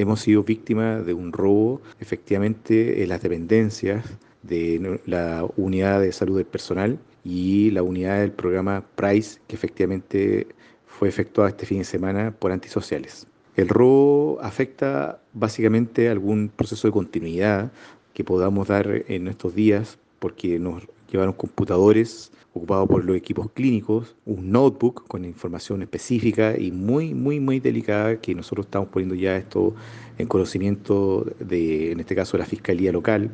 hemos sido víctimas de un robo efectivamente en las dependencias de la unidad de salud del personal y la unidad del programa PRICE que efectivamente fue efectuada este fin de semana por antisociales. El robo afecta básicamente algún proceso de continuidad que podamos dar en estos días porque nos llevaron computadores ocupados por los equipos clínicos, un notebook con información específica y muy, muy, muy delicada que nosotros estamos poniendo ya esto en conocimiento de, en este caso, la Fiscalía Local,